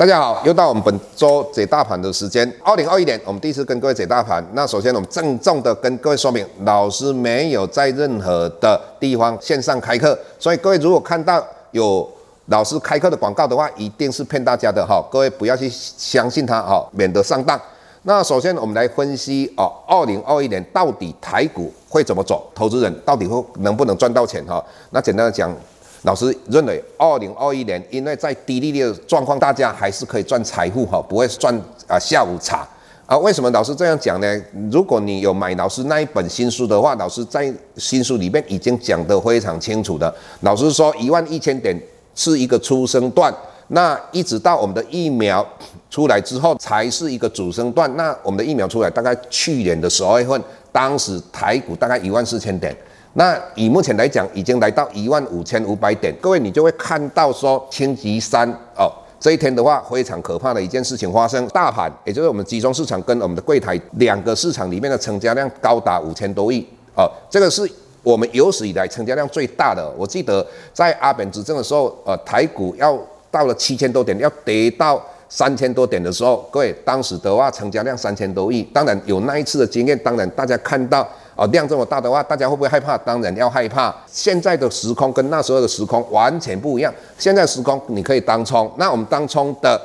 大家好，又到我们本周解大盘的时间。二零二一年，我们第一次跟各位解大盘。那首先，我们郑重的跟各位说明，老师没有在任何的地方线上开课，所以各位如果看到有老师开课的广告的话，一定是骗大家的哈。各位不要去相信他哈，免得上当。那首先，我们来分析哦，二零二一年到底台股会怎么走？投资人到底会能不能赚到钱哈？那简单的讲。老师认为，二零二一年，因为在低利率的状况，大家还是可以赚财富哈，不会赚啊下午茶啊。为什么老师这样讲呢？如果你有买老师那一本新书的话，老师在新书里面已经讲得非常清楚的。老师说，一万一千点是一个初生段，那一直到我们的疫苗出来之后，才是一个主升段。那我们的疫苗出来，大概去年的十二月份，当时台股大概一万四千点。那以目前来讲，已经来到一万五千五百点，各位你就会看到说，星期三哦，这一天的话，非常可怕的一件事情发生，大盘也就是我们集中市场跟我们的柜台两个市场里面的成交量高达五千多亿哦，这个是我们有史以来成交量最大的。我记得在阿扁执政的时候，呃，台股要到了七千多点，要跌到三千多点的时候，各位当时的话成交量三千多亿，当然有那一次的经验，当然大家看到。啊，量这么大的话，大家会不会害怕？当然要害怕。现在的时空跟那时候的时空完全不一样。现在时空你可以当冲，那我们当冲的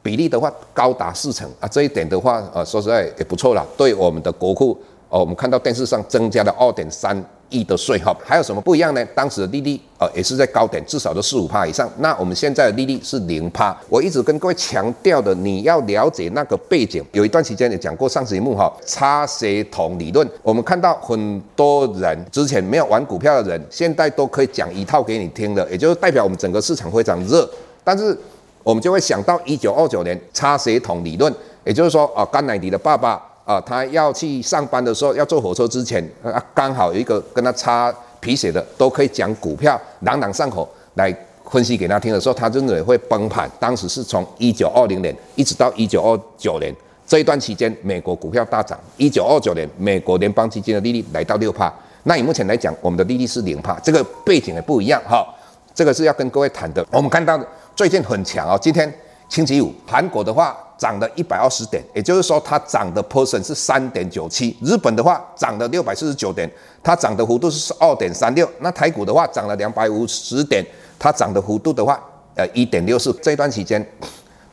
比例的话高达四成啊，这一点的话，呃，说实在也不错了，对我们的国库。哦，我们看到电视上增加了二点三亿的税哈，还有什么不一样呢？当时的利率呃也是在高点，至少都四五趴以上。那我们现在的利率是零趴。我一直跟各位强调的，你要了解那个背景。有一段时间也讲过上节目哈，差协同理论。我们看到很多人之前没有玩股票的人，现在都可以讲一套给你听的，也就是代表我们整个市场非常热。但是我们就会想到一九二九年差协同理论，也就是说啊，甘乃迪的爸爸。啊，他要去上班的时候，要坐火车之前，啊，刚好有一个跟他擦皮鞋的，都可以讲股票，朗朗上口来分析给他听的时候，他认为会崩盘。当时是从一九二零年一直到一九二九年这一段期间，美国股票大涨。一九二九年，美国联邦基金的利率来到六趴。那以目前来讲，我们的利率是零趴，这个背景也不一样哈。这个是要跟各位谈的。我们看到最近很强啊，今天星期五，韩国的话。涨了一百二十点，也就是说它涨的 percent 是三点九七。日本的话涨了六百四十九点，它涨的幅度是二点三六。那台股的话涨了两百五十点，它涨的幅度的话，呃一点六四。这段期间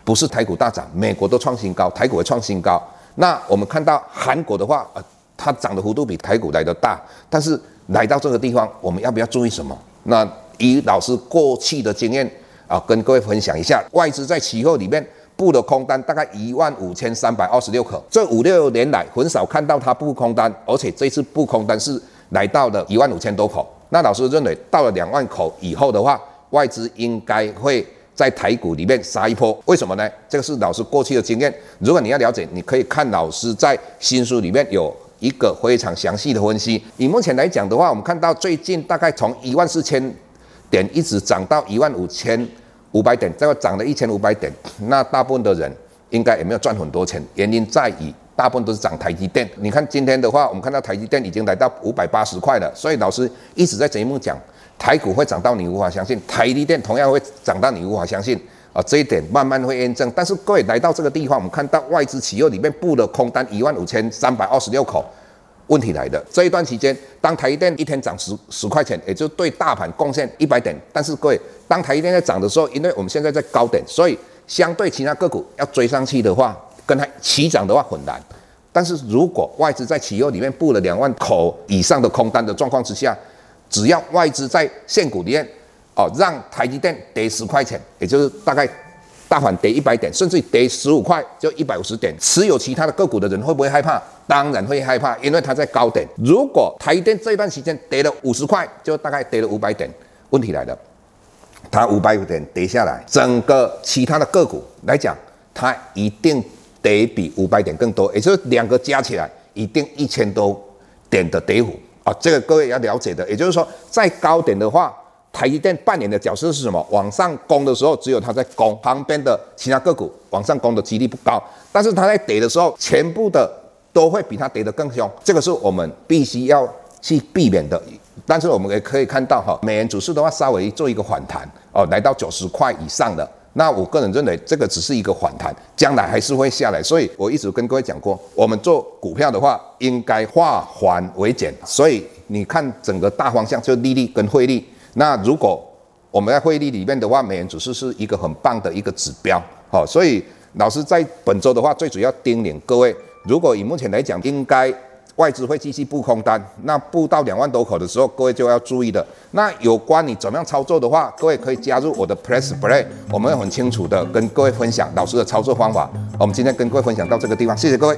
不是台股大涨，美国都创新高，台股也创新高。那我们看到韩国的话，呃，它涨的幅度比台股来的大。但是来到这个地方，我们要不要注意什么？那以老师过去的经验啊，跟各位分享一下，外资在期货里面。布的空单大概一万五千三百二十六口，这五六年来很少看到它布空单，而且这次布空单是来到了一万五千多口。那老师认为到了两万口以后的话，外资应该会在台股里面杀一波。为什么呢？这个是老师过去的经验。如果你要了解，你可以看老师在新书里面有一个非常详细的分析。以目前来讲的话，我们看到最近大概从一万四千点一直涨到一万五千。五百点，这个涨了一千五百点，那大部分的人应该也没有赚很多钱。原因在于，大部分都是涨台积电。你看今天的话，我们看到台积电已经来到五百八十块了。所以老师一直在节目讲，台股会涨到你无法相信，台积电同样会涨到你无法相信啊。这一点慢慢会验证。但是各位来到这个地方，我们看到外资企业里面布的空单一万五千三百二十六口。问题来的这一段期间，当台积电一天涨十十块钱，也就对大盘贡献一百点。但是各位，当台积电在涨的时候，因为我们现在在高点，所以相对其他个股要追上去的话，跟它齐涨的话很难。但是如果外资在期货里面布了两万口以上的空单的状况之下，只要外资在现股里面哦，让台积电跌十块钱，也就是大概。大盘跌一百点，甚至跌十五块就一百五十点，持有其他的个股的人会不会害怕？当然会害怕，因为它在高点。如果台积电这一段时间跌了五十块，就大概跌了五百点。问题来了，它五百点跌下来，整个其他的个股来讲，它一定跌比五百点更多，也就是两个加起来一定一千多点的跌幅啊。这个各位要了解的，也就是说，在高点的话。台积电扮演的角色是什么？往上攻的时候，只有它在攻，旁边的其他个股往上攻的几率不高。但是它在跌的时候，全部的都会比它跌得更凶。这个是我们必须要去避免的。但是我们也可以看到，哈，美元指数的话稍微做一个反弹哦，来到九十块以上的。那我个人认为这个只是一个反弹，将来还是会下来。所以我一直跟各位讲过，我们做股票的话，应该化繁为简。所以你看整个大方向就利率跟汇率。那如果我们在汇率里面的话，美元指数是一个很棒的一个指标。好，所以老师在本周的话，最主要叮咛各位，如果以目前来讲，应该。外资会继续布空单，那布到两万多口的时候，各位就要注意的。那有关你怎么样操作的话，各位可以加入我的 Press Play，我们会很清楚的跟各位分享老师的操作方法。我们今天跟各位分享到这个地方，谢谢各位。